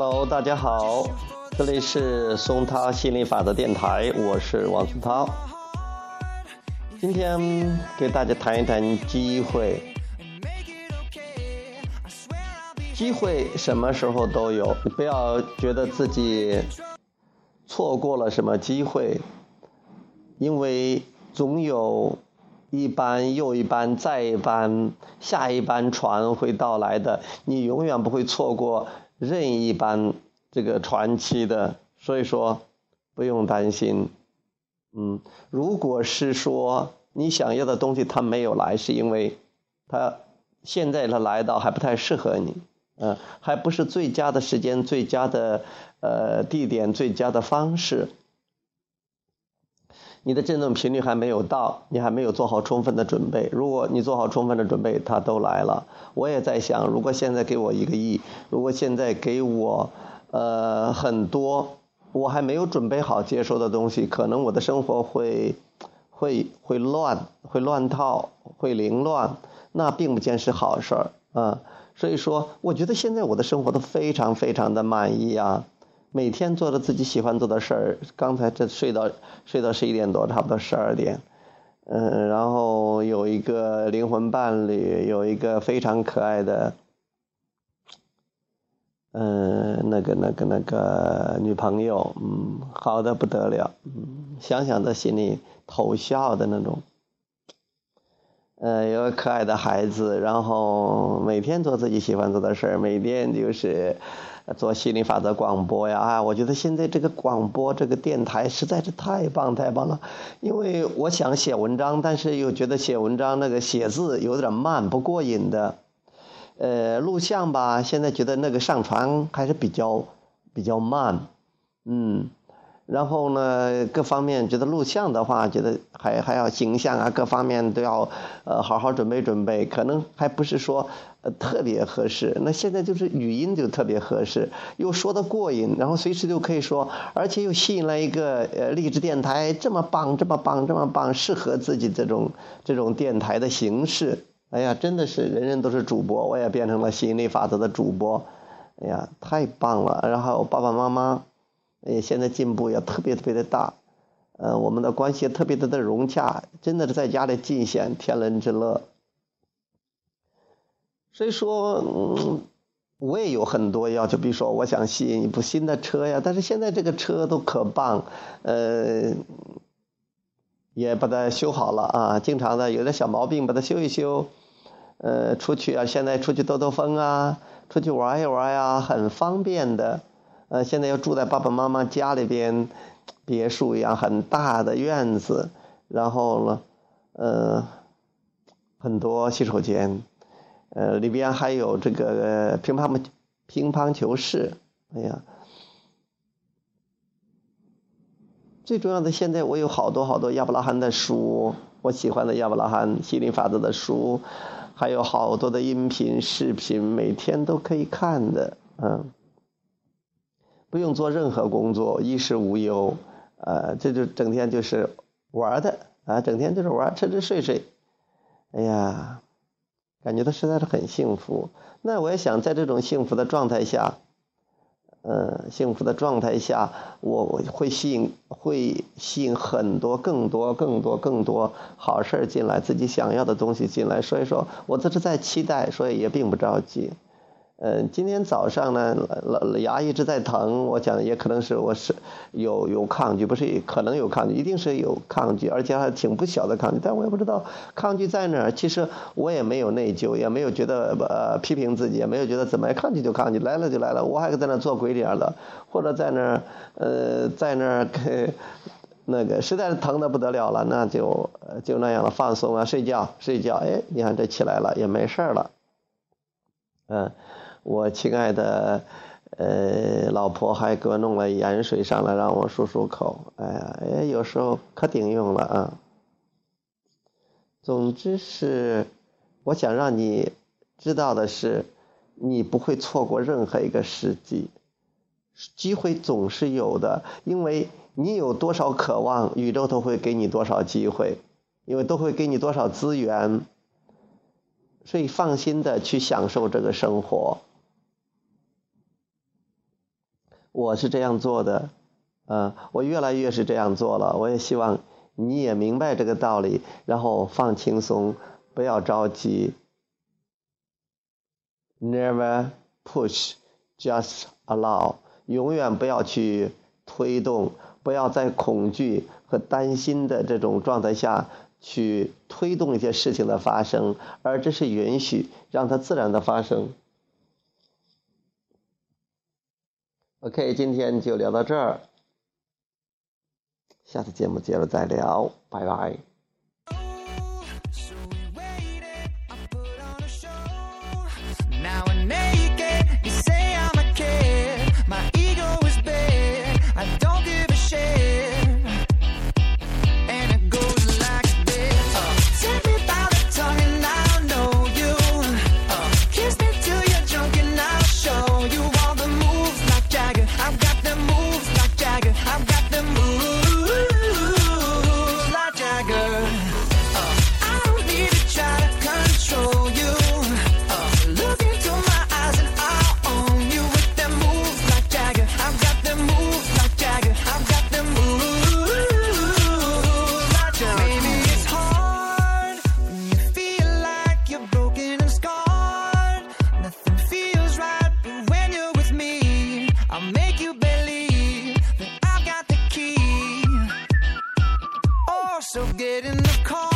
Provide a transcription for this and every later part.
Hello，大家好，这里是松涛心理法则电台，我是王松涛。今天给大家谈一谈机会。机会什么时候都有，你不要觉得自己错过了什么机会，因为总有一班又一班再一班下一班船会到来的，你永远不会错过任意般这个传奇的，所以说不用担心。嗯，如果是说你想要的东西他没有来，是因为他现在它来到还不太适合你。嗯，还不是最佳的时间、最佳的呃地点、最佳的方式。你的振动频率还没有到，你还没有做好充分的准备。如果你做好充分的准备，它都来了。我也在想，如果现在给我一个亿，如果现在给我呃很多我还没有准备好接收的东西，可能我的生活会会会乱，会乱套，会凌乱，那并不见是好事儿啊。所以说，我觉得现在我的生活都非常非常的满意啊，每天做着自己喜欢做的事儿。刚才这睡到睡到十一点多，差不多十二点，嗯，然后有一个灵魂伴侣，有一个非常可爱的，嗯，那个那个那个女朋友，嗯，好的不得了，嗯，想想在心里偷笑的那种。呃，有个可爱的孩子，然后每天做自己喜欢做的事儿，每天就是做心理法则广播呀。啊，我觉得现在这个广播这个电台实在是太棒太棒了，因为我想写文章，但是又觉得写文章那个写字有点慢，不过瘾的。呃，录像吧，现在觉得那个上传还是比较比较慢，嗯。然后呢，各方面觉得录像的话，觉得还还要形象啊，各方面都要呃好好准备准备，可能还不是说呃特别合适。那现在就是语音就特别合适，又说的过瘾，然后随时就可以说，而且又吸引了一个呃励志电台这么棒这么棒这么棒，适合自己这种这种电台的形式。哎呀，真的是人人都是主播，我也变成了吸引力法则的主播。哎呀，太棒了！然后爸爸妈妈。也，现在进步也特别特别的大，呃，我们的关系特别的的融洽，真的是在家里尽显天伦之乐。所以说，嗯，我也有很多要求，比如说我想吸引一部新的车呀，但是现在这个车都可棒，呃，也把它修好了啊，经常的有点小毛病，把它修一修，呃，出去啊，现在出去兜兜风啊，出去玩一玩呀，很方便的。呃，现在又住在爸爸妈妈家里边，别墅一样很大的院子，然后呢，呃，很多洗手间，呃，里边还有这个乒乓乒乓球室，哎呀，最重要的现在我有好多好多亚伯拉罕的书，我喜欢的亚伯拉罕心理法则的书，还有好多的音频视频，每天都可以看的，嗯。不用做任何工作，衣食无忧，呃，这就整天就是玩的啊，整天就是玩，吃吃睡睡，哎呀，感觉他实在是很幸福。那我也想在这种幸福的状态下，呃，幸福的状态下，我会吸引，会吸引很多、更多、更多、更多好事进来，自己想要的东西进来。所以说我这是在期待，所以也并不着急。嗯，今天早上呢，牙一直在疼，我讲也可能是我是有有抗拒，不是可能有抗拒，一定是有抗拒，而且还挺不小的抗拒，但我也不知道抗拒在哪儿。其实我也没有内疚，也没有觉得呃批评自己，也没有觉得怎么抗拒就抗拒，来了就来了，我还在那做鬼脸了，或者在那儿呃在那儿那个实在是疼的不得了了，那就就那样了，放松啊，睡觉睡觉，哎，你看这起来了也没事了，嗯。我亲爱的，呃，老婆还给我弄了盐水上来让我漱漱口。哎呀，哎，有时候可顶用了啊。总之是，我想让你知道的是，你不会错过任何一个时机，机会总是有的，因为你有多少渴望，宇宙都会给你多少机会，因为都会给你多少资源，所以放心的去享受这个生活。我是这样做的，嗯，我越来越是这样做了。我也希望你也明白这个道理，然后放轻松，不要着急。Never push, just allow。永远不要去推动，不要在恐惧和担心的这种状态下去推动一些事情的发生，而这是允许，让它自然的发生。OK，今天就聊到这儿，下次节目接着再聊，拜拜。So get in the car.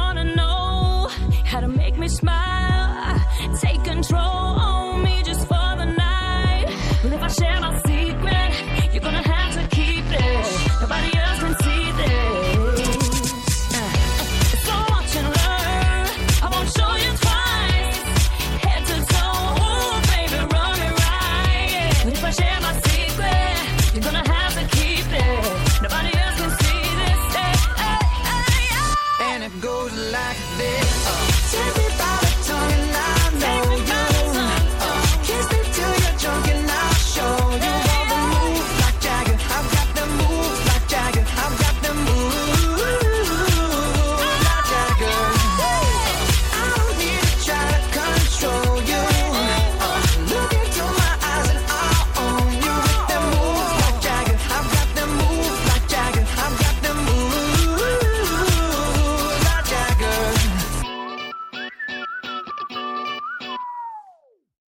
wanna know how to make me smile, take control.